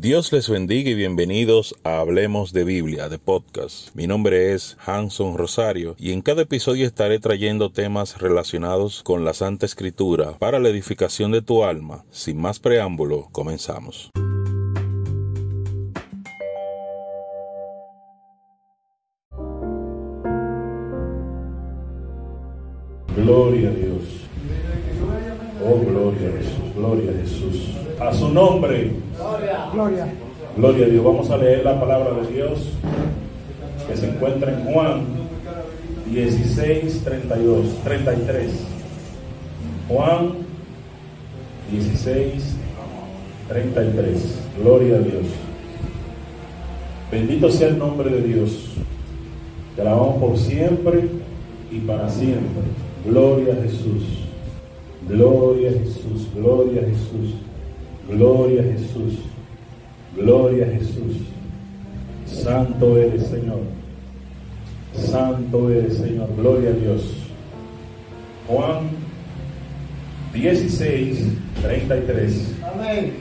Dios les bendiga y bienvenidos a Hablemos de Biblia, de podcast. Mi nombre es Hanson Rosario y en cada episodio estaré trayendo temas relacionados con la Santa Escritura para la edificación de tu alma. Sin más preámbulo, comenzamos. Gloria a Dios. Oh, gloria a Jesús, gloria a Jesús. A su nombre. Gloria. Gloria a Dios. Vamos a leer la palabra de Dios que se encuentra en Juan 16, 32, 33. Juan 16, 33. Gloria a Dios. Bendito sea el nombre de Dios. Te alabamos por siempre y para siempre. Gloria a Jesús. Gloria a Jesús. Gloria a Jesús. Gloria a Jesús. Gloria a Jesús. Santo eres, Señor. Santo eres, Señor. Gloria a Dios. Juan 16, 33. Amén.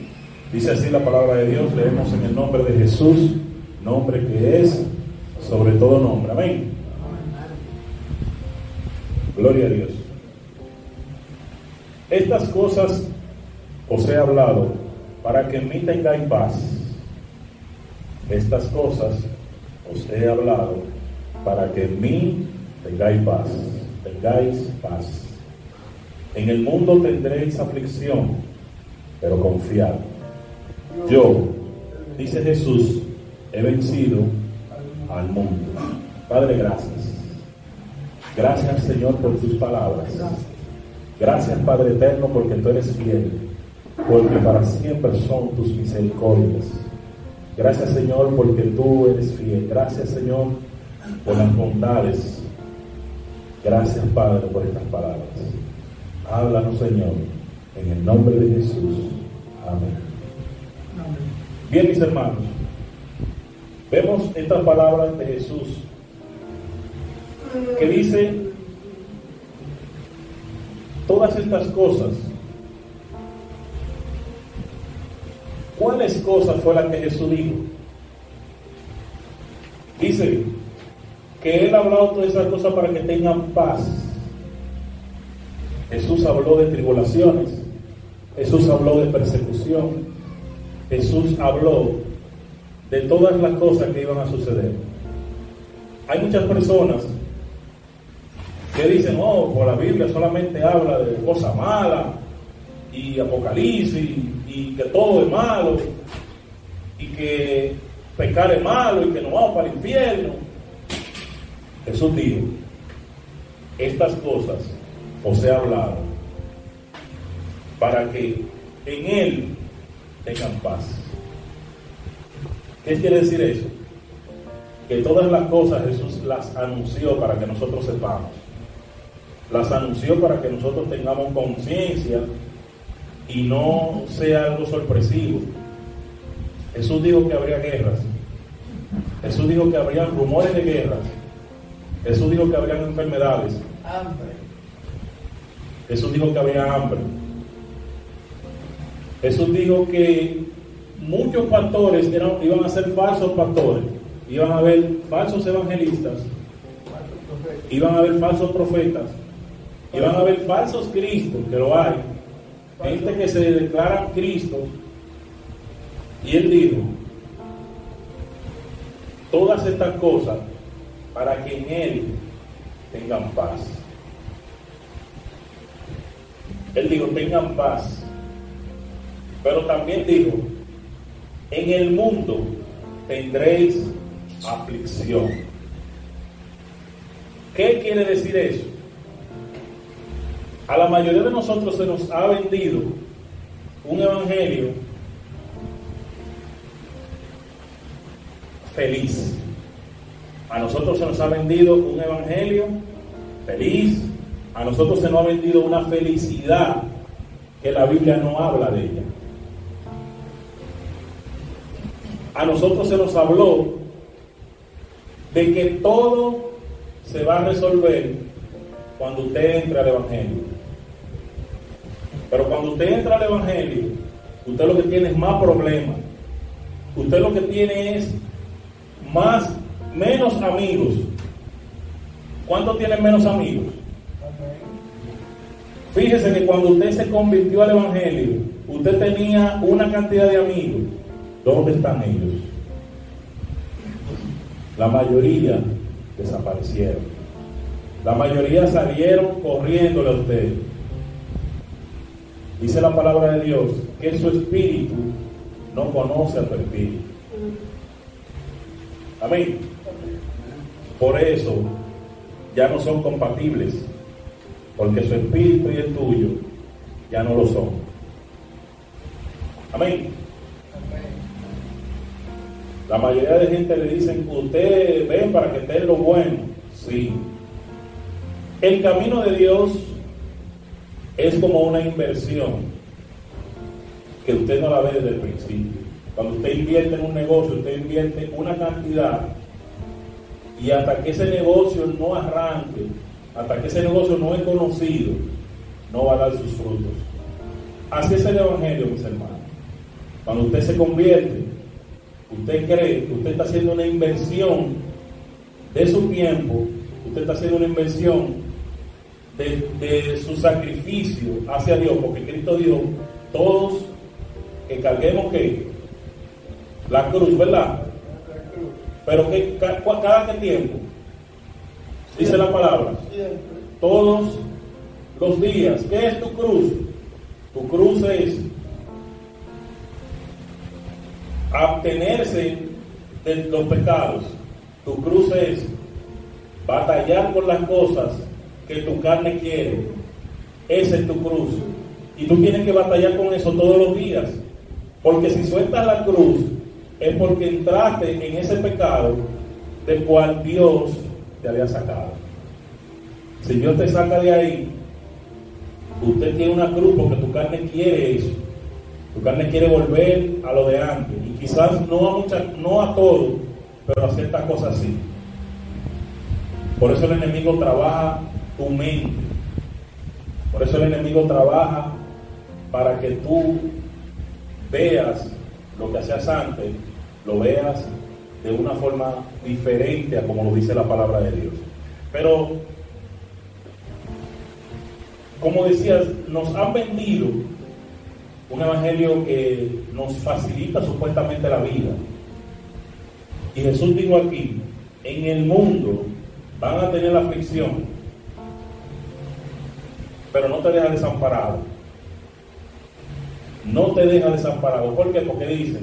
Dice así la palabra de Dios. Leemos en el nombre de Jesús, nombre que es sobre todo nombre. Amén. Gloria a Dios. Estas cosas os he hablado para que en mí tengáis paz. Estas cosas os he hablado para que en mí tengáis paz. Tengáis paz. En el mundo tendréis aflicción, pero confiad. Yo, dice Jesús, he vencido al mundo. Padre, gracias. Gracias Señor por tus palabras. Gracias Padre eterno porque tú eres fiel, porque para siempre son tus misericordias. Gracias Señor porque tú eres fiel. Gracias Señor por las bondades. Gracias Padre por estas palabras. Háblanos Señor en el nombre de Jesús. Amén. Bien mis hermanos, vemos estas palabras de Jesús que dice todas estas cosas. ¿Cuáles cosas fue las que Jesús dijo? Dice que Él ha hablado todas esas cosas para que tengan paz. Jesús habló de tribulaciones. Jesús habló de persecución. Jesús habló de todas las cosas que iban a suceder. Hay muchas personas que dicen, oh, por la Biblia solamente habla de cosas malas y apocalipsis y que todo es malo y que pecar es malo y que nos vamos para el infierno. Jesús dijo, estas cosas os he hablado para que en Él tengan paz. ¿Qué quiere decir eso? Que todas las cosas Jesús las anunció para que nosotros sepamos las anunció para que nosotros tengamos conciencia y no sea algo sorpresivo. Jesús dijo que habría guerras. Jesús dijo que habría rumores de guerras. Jesús dijo que habrían enfermedades. Hambre. Jesús dijo que habría hambre. Jesús dijo que muchos pastores eran, iban a ser falsos pastores. Iban a haber falsos evangelistas. Iban a haber falsos profetas y van a haber falsos cristos, que lo hay, gente que se declaran Cristo. Y él dijo, todas estas cosas para que en él tengan paz. Él dijo, tengan paz. Pero también dijo, en el mundo tendréis aflicción. ¿Qué quiere decir eso? A la mayoría de nosotros se nos ha vendido un evangelio feliz. A nosotros se nos ha vendido un evangelio feliz. A nosotros se nos ha vendido una felicidad que la Biblia no habla de ella. A nosotros se nos habló de que todo se va a resolver cuando usted entre al Evangelio. Pero cuando usted entra al Evangelio, usted lo que tiene es más problemas. usted lo que tiene es más, menos amigos. ¿Cuántos tienen menos amigos? Fíjese que cuando usted se convirtió al Evangelio, usted tenía una cantidad de amigos. ¿Dónde están ellos? La mayoría desaparecieron. La mayoría salieron corriéndole a usted. Dice la palabra de Dios que su espíritu no conoce a tu espíritu. Amén. Por eso ya no son compatibles, porque su espíritu y el tuyo ya no lo son. Amén. La mayoría de gente le dicen, usted ven para que esté lo bueno. Sí. El camino de Dios es como una inversión que usted no la ve desde el principio. Cuando usted invierte en un negocio, usted invierte una cantidad y hasta que ese negocio no arranque, hasta que ese negocio no es conocido, no va a dar sus frutos. Así es el Evangelio, mis hermanos. Cuando usted se convierte, usted cree que usted está haciendo una inversión de su tiempo, usted está haciendo una inversión de, su sacrificio hacia Dios, porque Cristo dijo, todos que carguemos que la cruz, ¿verdad? Pero que, cada qué tiempo, dice la palabra, todos los días. ¿Qué es tu cruz? Tu cruz es abstenerse de los pecados. Tu cruz es batallar por las cosas que tu carne quiere. Esa es tu cruz. Y tú tienes que batallar con eso todos los días. Porque si sueltas la cruz, es porque entraste en ese pecado del cual Dios te había sacado. Si Dios te saca de ahí, usted tiene una cruz porque tu carne quiere eso. Tu carne quiere volver a lo de antes. Y quizás no a muchas, no a todo, pero a ciertas cosas sí. Por eso el enemigo trabaja tu mente. Por eso el enemigo trabaja para que tú veas lo que hacías antes, lo veas de una forma diferente a como lo dice la palabra de Dios. Pero, como decías, nos han vendido un evangelio que nos facilita supuestamente la vida. Y Jesús dijo aquí, en el mundo van a tener la aflicción, pero no te deja desamparado. No te deja desamparado. ¿Por qué? Porque dice,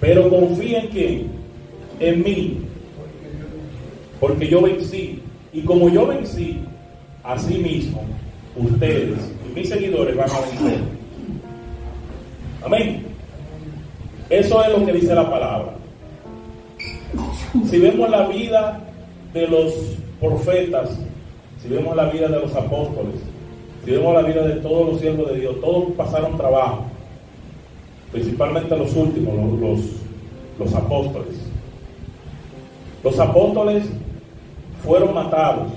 pero confía en quién? En mí. Porque yo vencí. Y como yo vencí, así mismo, ustedes y mis seguidores van a vencer. Amén. Eso es lo que dice la palabra. Si vemos la vida de los profetas, si vemos la vida de los apóstoles, si vemos la vida de todos los siervos de Dios, todos pasaron trabajo principalmente los últimos, los, los, apóstoles. Los apóstoles fueron matados,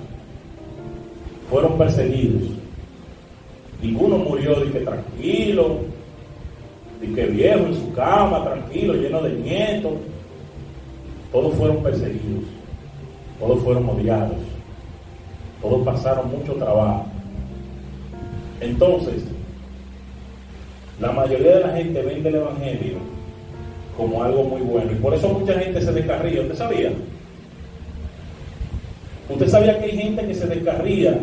fueron perseguidos. Ninguno murió de que tranquilo, de que viejo en su cama, tranquilo, lleno de nietos. Todos fueron perseguidos, todos fueron odiados, todos pasaron mucho trabajo. Entonces, la mayoría de la gente vende el Evangelio como algo muy bueno. Y por eso mucha gente se descarría. ¿Usted sabía? ¿Usted sabía que hay gente que se descarría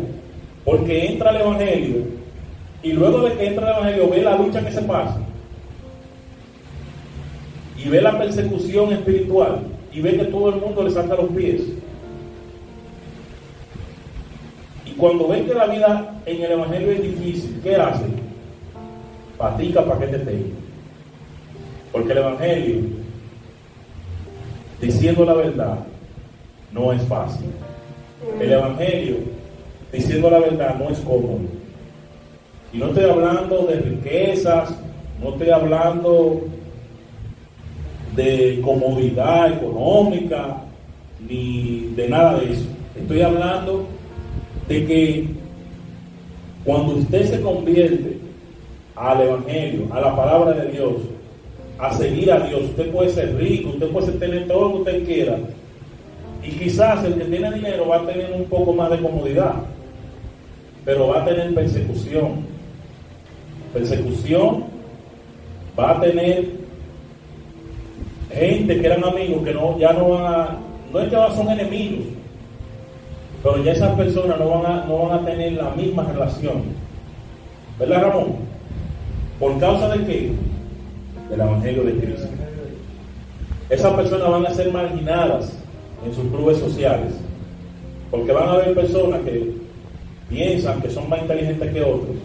porque entra al Evangelio y luego de que entra al Evangelio ve la lucha que se pasa? Y ve la persecución espiritual y ve que todo el mundo le saca los pies. Cuando ven que la vida en el Evangelio es difícil, ¿qué hacen? patica para que te tenga. Porque el Evangelio, diciendo la verdad, no es fácil. El Evangelio, diciendo la verdad, no es cómodo. Y no estoy hablando de riquezas, no estoy hablando de comodidad económica, ni de nada de eso. Estoy hablando de que cuando usted se convierte al Evangelio, a la palabra de Dios, a seguir a Dios. Usted puede ser rico, usted puede tener todo lo que usted quiera. Y quizás el que tiene dinero va a tener un poco más de comodidad, pero va a tener persecución. Persecución va a tener gente que eran amigos que no, ya no van a, no es que son enemigos, pero ya esas personas no van a, no van a tener la misma relación. ¿Verdad, Ramón? ¿Por causa de qué? Del Evangelio de Cristo. Esas personas van a ser marginadas en sus clubes sociales, porque van a haber personas que piensan que son más inteligentes que otros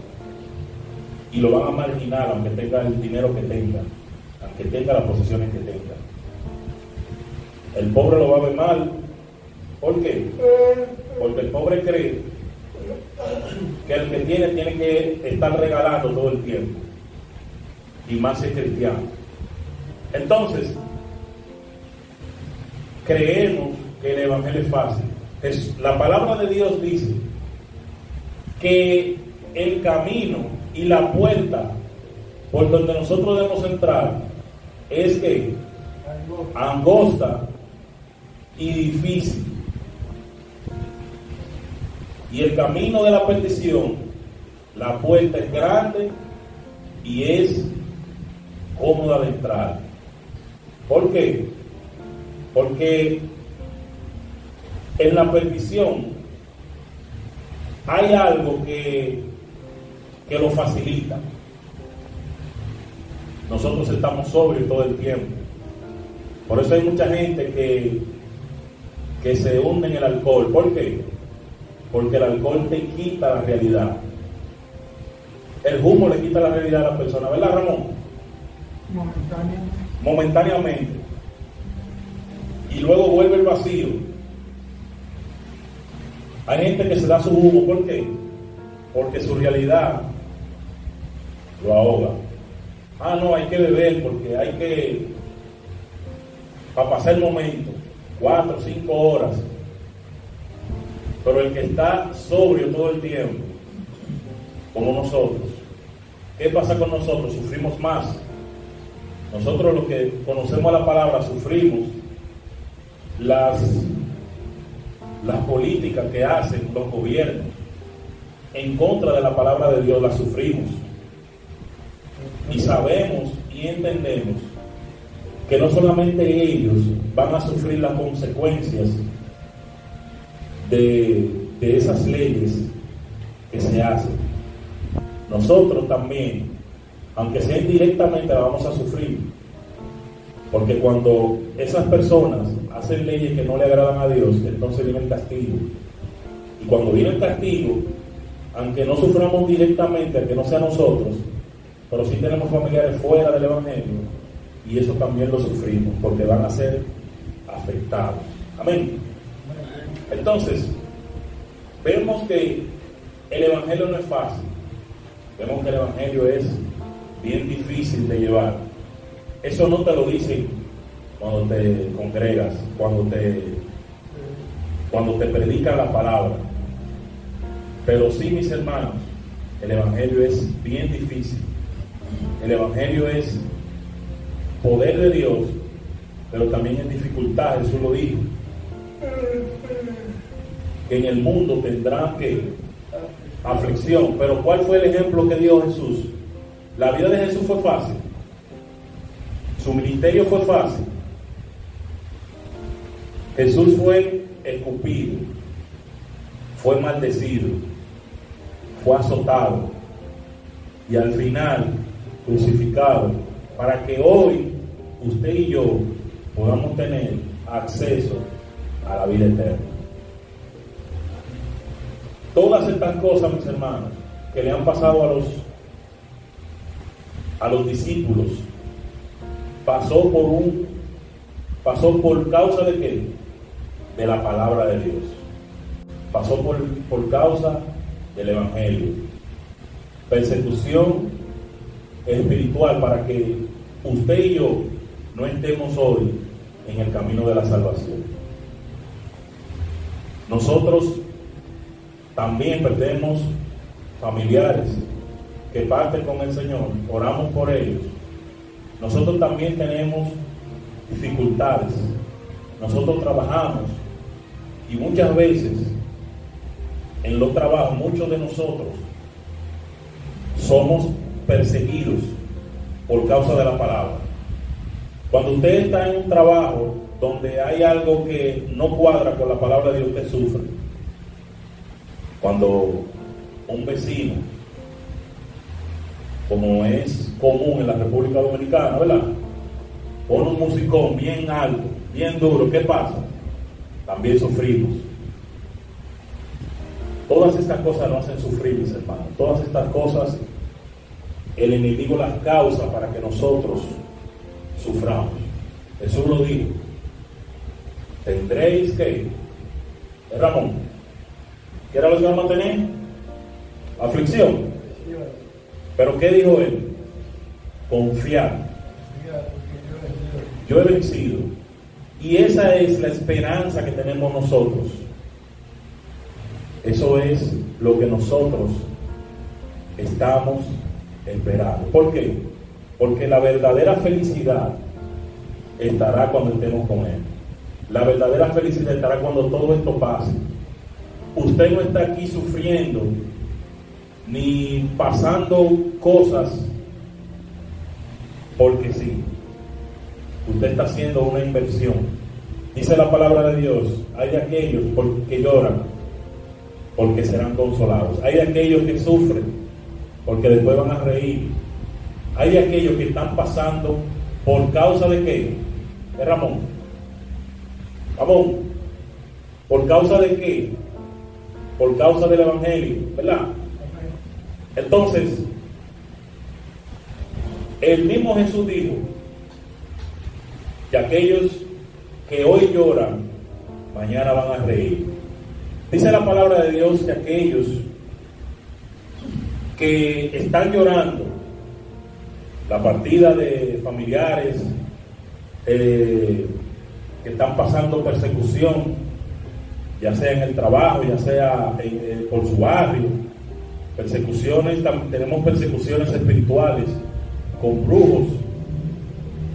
y lo van a marginar aunque tenga el dinero que tenga, aunque tenga las posesiones que tenga. El pobre lo va a ver mal. ¿Por qué? Porque el pobre cree que el que tiene tiene que estar regalando todo el tiempo. Y más es cristiano. Entonces, creemos que el Evangelio es fácil. la palabra de Dios dice que el camino y la puerta por donde nosotros debemos entrar es que angosta y difícil. Y el camino de la perdición, la puerta es grande y es cómoda de entrar. ¿Por qué? Porque en la perdición hay algo que, que lo facilita. Nosotros estamos sobrios todo el tiempo. Por eso hay mucha gente que, que se hunde en el alcohol. ¿Por qué? Porque el alcohol te quita la realidad. El humo le quita la realidad a la persona, ¿verdad, Ramón? Momentáneamente. Momentáneamente. Y luego vuelve el vacío. Hay gente que se da su humo, ¿por qué? Porque su realidad lo ahoga. Ah, no, hay que beber porque hay que, para pasar el momento, cuatro, cinco horas. Pero el que está sobrio todo el tiempo, como nosotros, ¿qué pasa con nosotros? Sufrimos más. Nosotros los que conocemos la palabra sufrimos las, las políticas que hacen los gobiernos en contra de la palabra de Dios, las sufrimos. Y sabemos y entendemos que no solamente ellos van a sufrir las consecuencias de, esas leyes que se hacen, nosotros también, aunque sea indirectamente, vamos a sufrir. Porque cuando esas personas hacen leyes que no le agradan a Dios, entonces viene el castigo. Y cuando viene el castigo, aunque no suframos directamente, aunque no sea nosotros, pero sí tenemos familiares fuera del Evangelio, y eso también lo sufrimos, porque van a ser afectados. Amén. Entonces, vemos que el Evangelio no es fácil. Vemos que el Evangelio es bien difícil de llevar. Eso no te lo dicen cuando te congregas, cuando te, cuando te la palabra. Pero sí, mis hermanos, el Evangelio es bien difícil. El Evangelio es poder de Dios, pero también es dificultad, Jesús lo dijo. En el mundo tendrán que aflicción. Pero ¿cuál fue el ejemplo que dio Jesús? La vida de Jesús fue fácil. Su ministerio fue fácil. Jesús fue escupido, fue maldecido, fue azotado y al final crucificado para que hoy usted y yo podamos tener acceso a la vida eterna. Todas estas cosas, mis hermanos, que le han pasado a los a los discípulos, pasó por un pasó por causa de qué? De la palabra de Dios. Pasó por, por causa del evangelio. Persecución espiritual para que usted y yo no estemos hoy en el camino de la salvación. Nosotros también perdemos familiares que parten con el Señor, oramos por ellos, nosotros también tenemos dificultades. Nosotros trabajamos y muchas veces en los trabajos, muchos de nosotros somos perseguidos por causa de la palabra. Cuando usted está en un trabajo donde hay algo que no cuadra con la palabra de Dios, usted sufre. Cuando un vecino, como es común en la República Dominicana, ¿verdad? Pone un musicón bien alto, bien duro, ¿qué pasa? También sufrimos. Todas estas cosas nos hacen sufrir, mis hermanos. Todas estas cosas el enemigo las causa para que nosotros suframos. Jesús lo dijo. Tendréis que, ¿eh, Ramón, ¿qué era lo que vamos a tener? Aflicción. Pero ¿qué dijo él? Confiar. Yo he vencido. Y esa es la esperanza que tenemos nosotros. Eso es lo que nosotros estamos esperando. ¿Por qué? Porque la verdadera felicidad estará cuando estemos con Él. La verdadera felicidad estará cuando todo esto pase. Usted no está aquí sufriendo ni pasando cosas porque sí. Usted está haciendo una inversión. Dice la palabra de Dios, hay aquellos que lloran porque serán consolados. Hay aquellos que sufren porque después van a reír. Hay aquellos que están pasando por causa de qué? De Ramón. Ramón. ¿Por causa de qué? Por causa del Evangelio, ¿verdad? Entonces, el mismo Jesús dijo que aquellos que hoy lloran, mañana van a reír. Dice la palabra de Dios que aquellos que están llorando la partida de familiares eh, que están pasando persecución, ya sea en el trabajo, ya sea eh, por su barrio, persecuciones, tenemos persecuciones espirituales con brujos,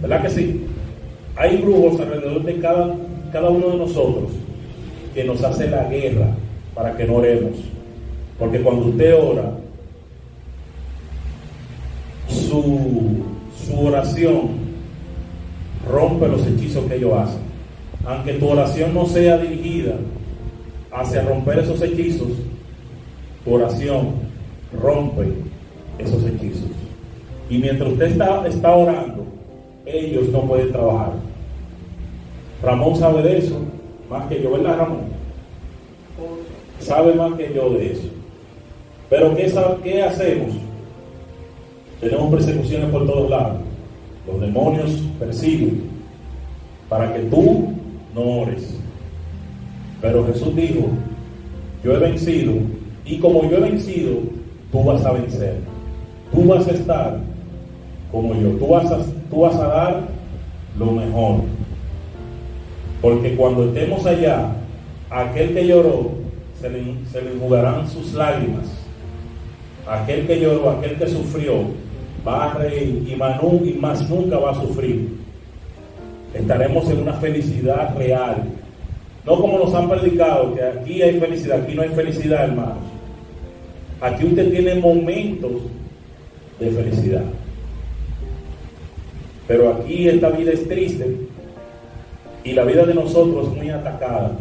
¿verdad que sí? Hay brujos alrededor de cada, cada uno de nosotros que nos hace la guerra para que no oremos. Porque cuando usted ora, su, su oración rompe los hechizos que ellos hacen. Aunque tu oración no sea dirigida hacia romper esos hechizos, tu oración rompe esos hechizos. Y mientras usted está, está orando, ellos no pueden trabajar. Ramón sabe de eso, más que yo, ¿verdad, Ramón? Sabe más que yo de eso. Pero ¿qué, qué hacemos? Tenemos persecuciones por todos lados. Los demonios persiguen para que tú no ores. Pero Jesús dijo, yo he vencido y como yo he vencido, tú vas a vencer. Tú vas a estar como yo. Tú vas a, tú vas a dar lo mejor. Porque cuando estemos allá, aquel que lloró, se le, se le enjugarán sus lágrimas. Aquel que lloró, aquel que sufrió, va a reír y y más nunca va a sufrir. Estaremos en una felicidad real. No como nos han predicado, que aquí hay felicidad, aquí no hay felicidad, hermanos. Aquí usted tiene momentos de felicidad. Pero aquí esta vida es triste y la vida de nosotros es muy atacada.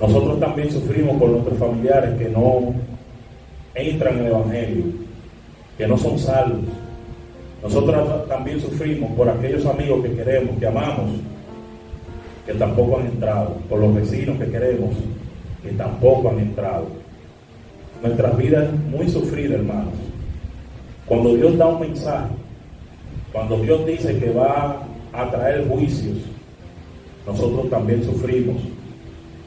Nosotros también sufrimos por nuestros familiares que no entran en el Evangelio, que no son salvos. Nosotros también sufrimos por aquellos amigos que queremos, que amamos, que tampoco han entrado, por los vecinos que queremos, que tampoco han entrado. Nuestra vida es muy sufrida, hermanos. Cuando Dios da un mensaje, cuando Dios dice que va a traer juicios, nosotros también sufrimos,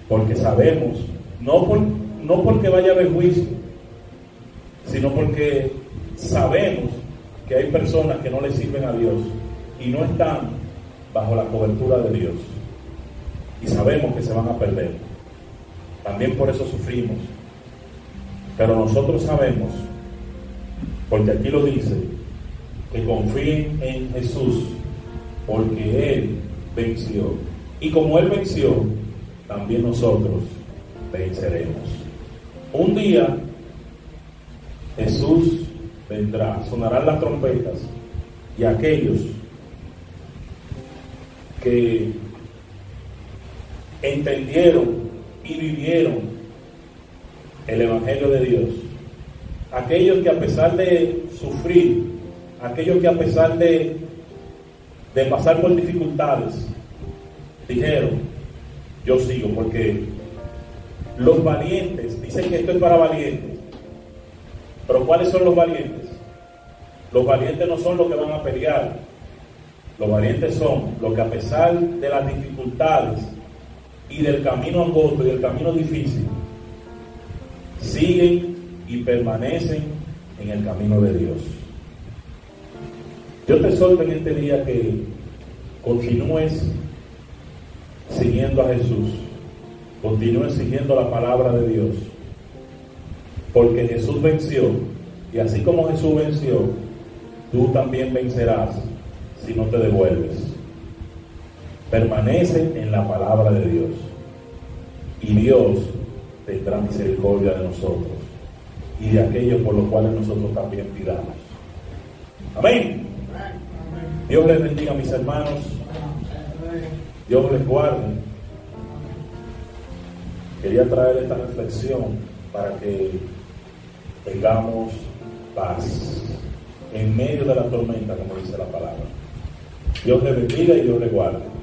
porque sabemos, no, por, no porque vaya a haber juicio, sino porque sabemos que hay personas que no le sirven a Dios y no están bajo la cobertura de Dios. Y sabemos que se van a perder. También por eso sufrimos. Pero nosotros sabemos, porque aquí lo dice, que confíen en Jesús, porque Él venció. Y como Él venció, también nosotros venceremos. Un día Jesús vendrá, sonarán las trompetas y aquellos que entendieron y vivieron el Evangelio de Dios, aquellos que a pesar de sufrir, aquellos que a pesar de, de pasar por dificultades, dijeron, yo sigo, porque los valientes, dicen que esto es para valientes, pero ¿cuáles son los valientes? Los valientes no son los que van a pelear, los valientes son los que a pesar de las dificultades y del camino angosto y del camino difícil, siguen y permanecen en el camino de Dios. Yo te exhorto en este día que continúes siguiendo a Jesús, continúes siguiendo la palabra de Dios, porque Jesús venció y así como Jesús venció, tú también vencerás si no te devuelves. Permanece en la palabra de Dios y Dios tendrá misericordia de nosotros y de aquellos por los cuales nosotros también pidamos. Amén. Dios les bendiga mis hermanos. Dios les guarde. Quería traer esta reflexión para que tengamos paz en medio de la tormenta, como dice la palabra. Dios les bendiga y Dios les guarde.